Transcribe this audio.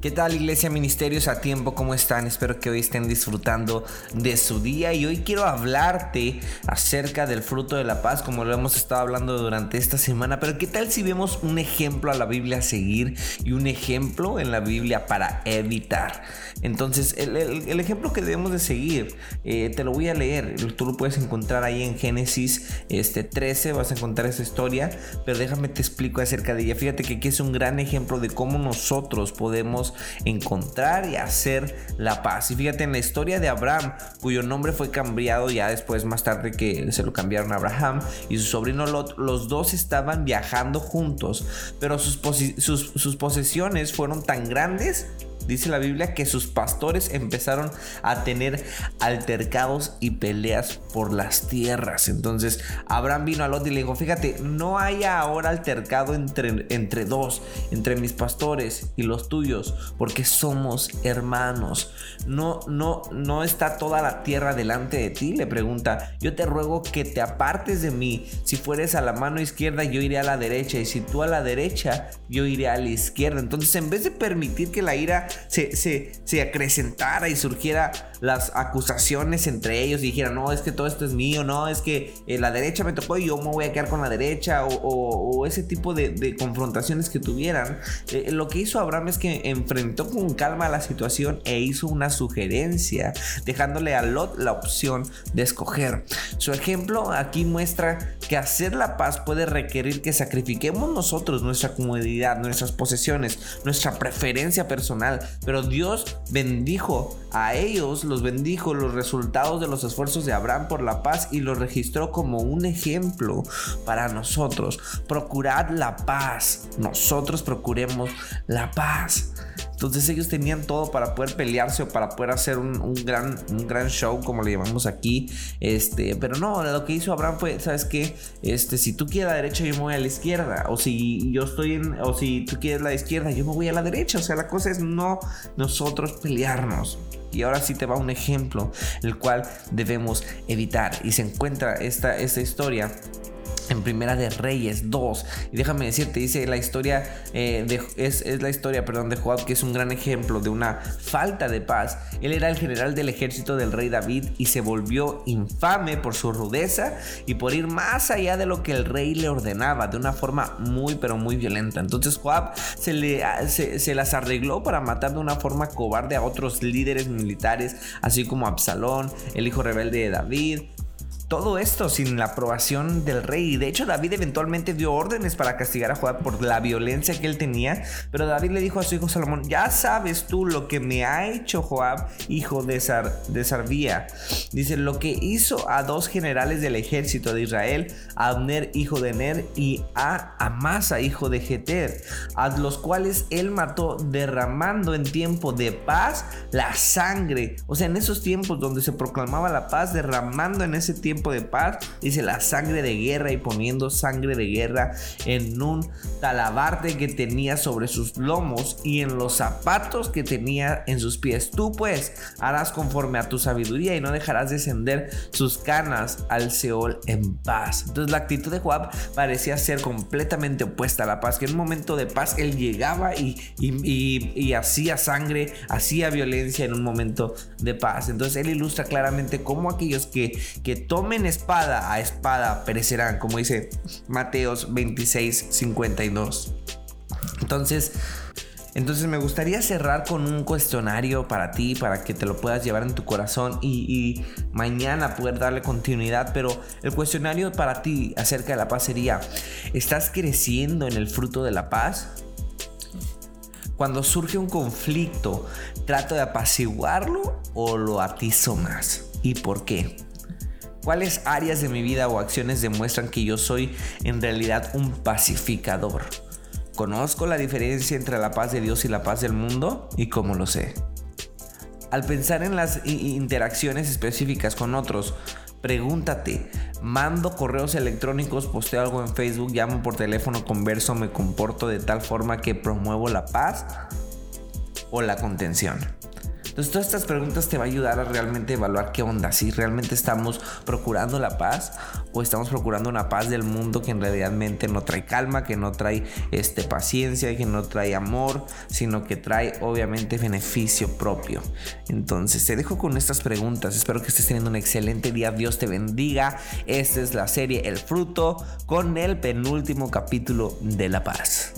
¿Qué tal Iglesia Ministerios a tiempo? ¿Cómo están? Espero que hoy estén disfrutando de su día y hoy quiero hablarte acerca del fruto de la paz como lo hemos estado hablando durante esta semana. Pero ¿qué tal si vemos un ejemplo a la Biblia a seguir y un ejemplo en la Biblia para evitar? Entonces el, ejemplo que debemos de seguir, eh, te lo voy a leer, tú lo puedes encontrar ahí en Génesis este, 13, vas a encontrar esa historia, pero déjame te explico acerca de ella. Fíjate que aquí es un gran ejemplo de cómo nosotros podemos encontrar y hacer la paz. Y fíjate en la historia de Abraham, cuyo nombre fue cambiado ya después más tarde que se lo cambiaron a Abraham y su sobrino Lot, los dos estaban viajando juntos, pero sus, sus posesiones fueron tan grandes Dice la Biblia que sus pastores empezaron a tener altercados y peleas por las tierras. Entonces Abraham vino a Lot y le dijo, fíjate, no haya ahora altercado entre, entre dos, entre mis pastores y los tuyos, porque somos hermanos. No, no, no está toda la tierra delante de ti, le pregunta. Yo te ruego que te apartes de mí. Si fueres a la mano izquierda, yo iré a la derecha. Y si tú a la derecha, yo iré a la izquierda. Entonces, en vez de permitir que la ira se, se, acrecentara y surgiera las acusaciones entre ellos y dijeran, no, es que todo esto es mío, no, es que eh, la derecha me tocó y yo me voy a quedar con la derecha, o, ese tipo de, confrontaciones que tuvieran, eh, lo que hizo Abraham es que enfrentó con calma la situación e hizo una sugerencia, dejándole a Lot la opción de escoger. Su ejemplo aquí muestra que hacer la paz puede requerir que sacrifiquemos nosotros nuestra comodidad, nuestras posesiones, nuestra preferencia personal pero Dios bendijo a ellos, los bendijo los resultados de los esfuerzos de Abraham por la paz y los registró como un ejemplo para nosotros. Procurad la paz, nosotros procuremos la paz. Entonces ellos tenían todo para poder pelearse o para poder hacer un, gran, un gran show, como le llamamos aquí. Este, pero no, lo que hizo Abraham fue, ¿sabes qué? Este, si tú quieres la derecha, yo me voy a la izquierda. O si yo estoy en, o si tú quieres la izquierda, yo me voy a la derecha. O sea, la cosa es no nosotros pelearnos. Y ahora sí te va un ejemplo, el cual debemos evitar. Y se encuentra esta, esta historia en Primera de Reyes 2. Y déjame decirte, dice la historia, eh, de, es, la historia, perdón, de Joab, que es un gran ejemplo de una falta de paz. Él era el general del ejército del rey David y se volvió infame por su rudeza y por ir más allá de lo que el rey le ordenaba, de una forma muy, pero muy violenta. Entonces Joab se, le, se, se las arregló para matar de una forma cobarde a otros líderes militares, así como Absalón, el hijo rebelde de David, todo esto sin la aprobación del rey. Y de hecho David eventualmente dio órdenes para castigar a Joab por la violencia que él tenía. Pero David le dijo a su hijo Salomón, ya sabes tú lo que me ha hecho Joab, hijo de, Sar de Sarbía. Dice, lo que hizo a dos generales del ejército de Israel, a Abner, hijo de Ner, y a Amasa, hijo de Jeter, a los cuales él mató derramando en tiempo de paz la sangre. O sea, en esos tiempos donde se proclamaba la paz, derramando en ese tiempo de paz, dice la sangre de guerra y poniendo sangre de guerra en un talabarte que tenía sobre sus lomos y en los zapatos que tenía en sus pies. Tú pues harás conforme a tu sabiduría y no dejarás descender sus canas al Seol en paz. Entonces la actitud de Joab parecía ser completamente opuesta a la paz, que en un momento de paz él llegaba y, y hacía sangre, hacía violencia en un momento de paz. Entonces él ilustra claramente cómo aquellos que, que toman espada a espada perecerán, como dice Mateos 26, 52. Entonces, entonces me gustaría cerrar con un cuestionario para ti, para que te lo puedas llevar en tu corazón y, mañana poder darle continuidad. Pero el cuestionario para ti acerca de la paz sería, ¿estás creciendo en el fruto de la paz? Cuando surge un conflicto, ¿trato de apaciguarlo o lo atizo más? ¿Y por qué? ¿Cuáles áreas de mi vida o acciones demuestran que yo soy en realidad un pacificador? ¿Conozco la diferencia entre la paz de Dios y la paz del mundo? ¿Y cómo lo sé? Al pensar en las interacciones específicas con otros, pregúntate, ¿mando correos electrónicos, posteo algo en Facebook, llamo por teléfono, converso, me comporto de tal forma que promuevo la paz o la contención? Entonces todas estas preguntas te va a ayudar a realmente evaluar qué onda, si realmente estamos procurando la paz o estamos procurando una paz del mundo que en realidad no trae calma, que no trae este, paciencia, que no trae amor, sino que trae obviamente beneficio propio. Entonces te dejo con estas preguntas, espero que estés teniendo un excelente día, Dios te bendiga. Esta es la serie El fruto con el penúltimo capítulo de la paz.